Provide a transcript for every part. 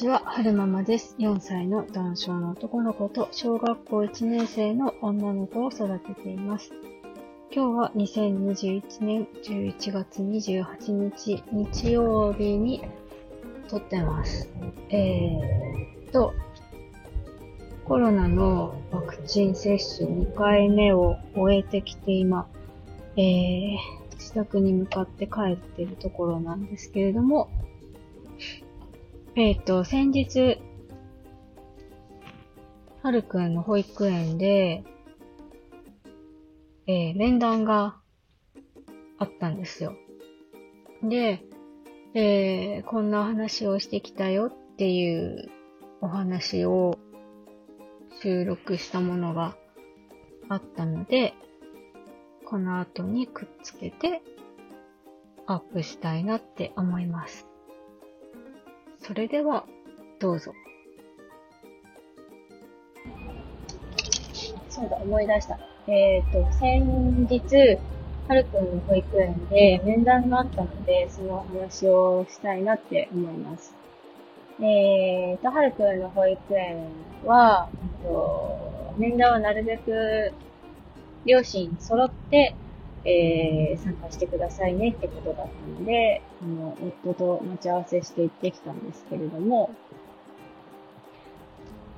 ちは、はるままです。4歳の男性の男の子と小学校1年生の女の子を育てています。今日は2021年11月28日日曜日に撮ってます。えーと、コロナのワクチン接種2回目を終えてきて今、えー、自宅に向かって帰ってるところなんですけれども、えっ、ー、と、先日、はるくんの保育園で、えー、面談があったんですよ。で、えー、こんな話をしてきたよっていうお話を収録したものがあったので、この後にくっつけてアップしたいなって思います。それでは、どうぞ。そうだ、思い出した。えっ、ー、と、先日、はるくんの保育園で面談があったので、その話をしたいなって思います。えっ、ー、と、はるくんの保育園は、と面談はなるべく両親揃ってえー、参加してくださいねってことだったので、あの、夫と待ち合わせして行ってきたんですけれども、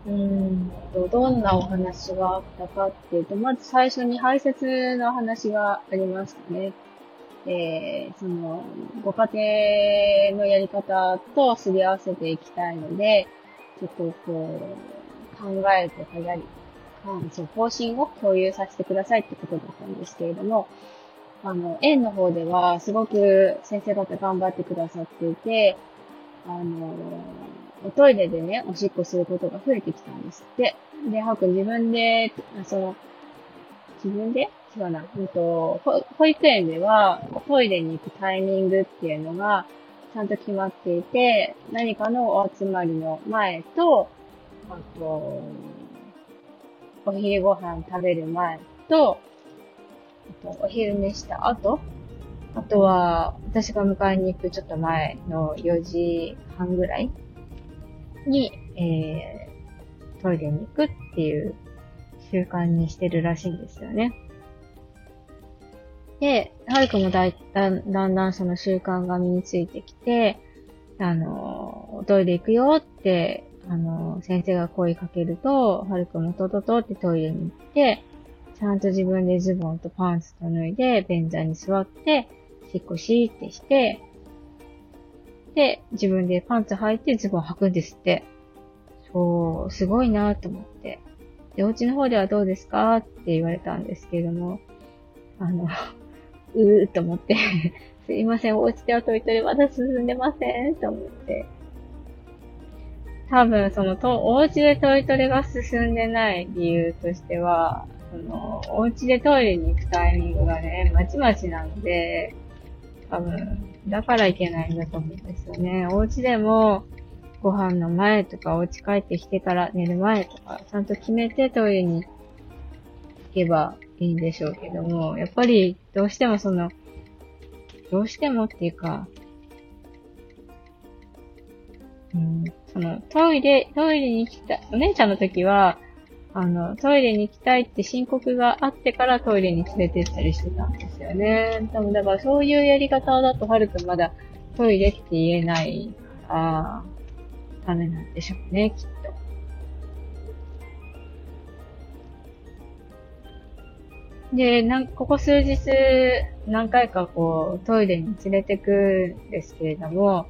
うんと、どんなお話があったかっていうと、まず最初に排泄の話がありましたね。えー、その、ご家庭のやり方とすり合わせていきたいので、ちょっとこう、考えてかやり、うん、そう、方針を共有させてくださいってことだったんですけれども、あの、園の方ではすごく先生方頑張ってくださっていて、あの、おトイレでね、おしっこすることが増えてきたんですって。で、はく自分で、その、自分で？違うな。うんと、保育園ではトイレに行くタイミングっていうのがちゃんと決まっていて、何かのお集まりの前と、あと、お昼ご飯食べる前と、お昼寝した後、あとは、私が迎えに行くちょっと前の4時半ぐらいに、えー、トイレに行くっていう習慣にしてるらしいんですよね。で、はるくもだいだんだんだんその習慣が身についてきて、あの、トイレ行くよって、あの、先生が声かけると、はるくんもとととってトイレに行って、ちゃんと自分でズボンとパンツと脱いで、便座に座って、しっこしーってして、で、自分でパンツ履いてズボン履くんですって。そう、すごいなと思って。で、お家の方ではどうですかって言われたんですけれども、あの、うーと思って すいません、お家ではトイトレまだ進んでませんと思って。多分、その、と、お家でトイトレが進んでない理由としては、その、お家でトイレに行くタイミングがね、まちまちなので、多分、だからいけないんだと思うんですよね。お家でも、ご飯の前とか、お家帰ってきてから寝る前とか、ちゃんと決めてトイレに行けばいいんでしょうけども、やっぱり、どうしてもその、どうしてもっていうか、うん、その、トイレ、トイレに来た、お姉ちゃんの時は、あの、トイレに行きたいって申告があってからトイレに連れて行ったりしてたんですよね。多分だからそういうやり方だとはるくんまだトイレって言えないから、ダメなんでしょうね、きっと。で、なんここ数日何回かこうトイレに連れてくんですけれども、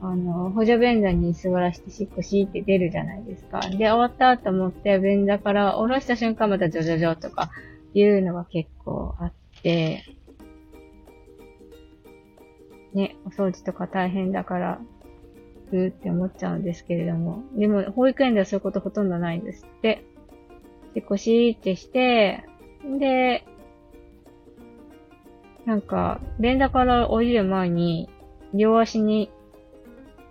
あの、補助便座に座らしてしっこしって出るじゃないですか。で、終わったと思って便座から下ろした瞬間またジョジョジョとかいうのが結構あって、ね、お掃除とか大変だから、うーって思っちゃうんですけれども。でも、保育園ではそういうことほとんどないんですって。しっこしーってして、で、なんか、便座から降りる前に、両足に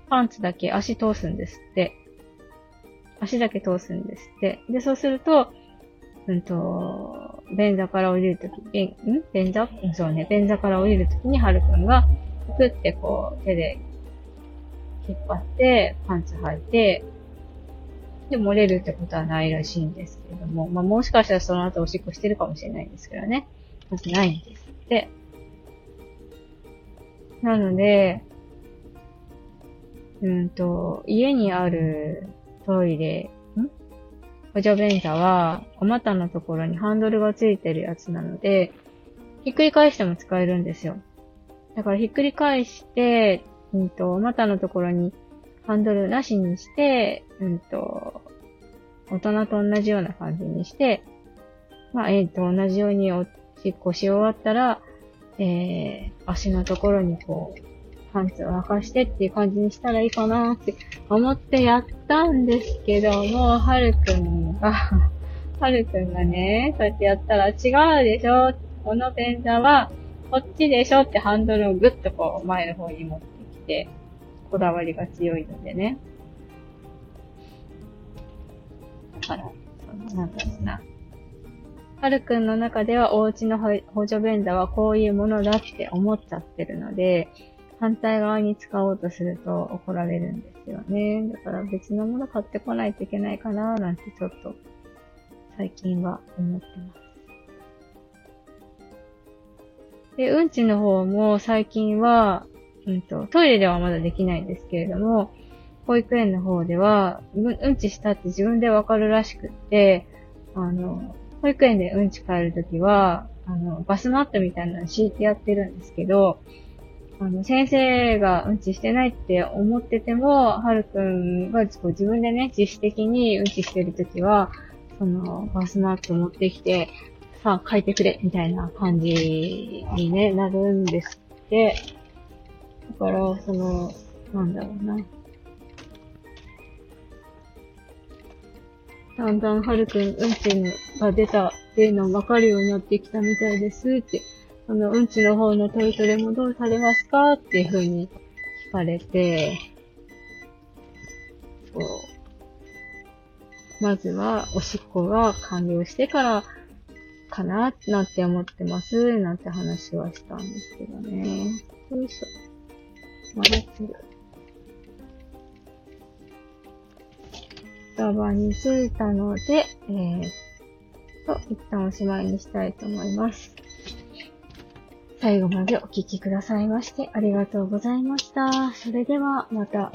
パンツだけ足通すんですって。足だけ通すんですって。で、そうすると、うんと、便座から降りるとき、便、ん？便座？そうね、便座から降りるときに、はるくんが、ふってこう、手で引っ張って、パンツ履いて、で、漏れるってことはないらしいんですけれども、まあ、もしかしたらその後おしっこしてるかもしれないんですけどね。まずないんですって。なので、うんと、家にあるトイレ、ん？補助便座は、お股のところにハンドルがついてるやつなので、ひっくり返しても使えるんですよ。だからひっくり返して、うんと、お股のところにハンドルなしにして、うんと、大人と同じような感じにして、まあ、えっ、ー、と、同じようにおしっこし終わったら、えー、足のところにこう、パンツを沸かしてっていう感じにしたらいいかなって思ってやったんですけども、はるくんが はるくんがね、そうやってやったら違うでしょこの便座は、こっちでしょってハンドルをぐっとこう前の方に持ってきて、こだわりが強いのでね。だから、その、なんだろうな。はるくんの中ではお家の補助便座はこういうものだって思っちゃってるので、反対側に使おうとすると怒られるんですよね。だから別のもの買ってこないといけないかななんてちょっと最近は思ってます。で、うんちの方も最近は、うんと、トイレではまだできないんですけれども、保育園の方では、うんちしたって自分でわかるらしくって、あの、保育園でうんち帰るときは、あの、バスマットみたいなの敷いてやってるんですけど、あの、先生がうんちしてないって思ってても、はるくんがこう自分でね、自主的にうんちしてるときは、その、バスマット持ってきて、さあ、書いてくれ、みたいな感じにね、なるんですって。だから、その、なんだろうな。だんだんはるくん、うんちが出たっていうのわかるようになってきたみたいですってあの、うんちの方のトイトレもどうされますかっていうふうに聞かれて、そう。まずは、おしっこが完了してからかな、なんて思ってます、なんて話はしたんですけどね。よいしょ。まだつる。スタバに着いたので、えー、と、一旦おしまいにしたいと思います。最後までお聴きくださいましてありがとうございました。それではまた。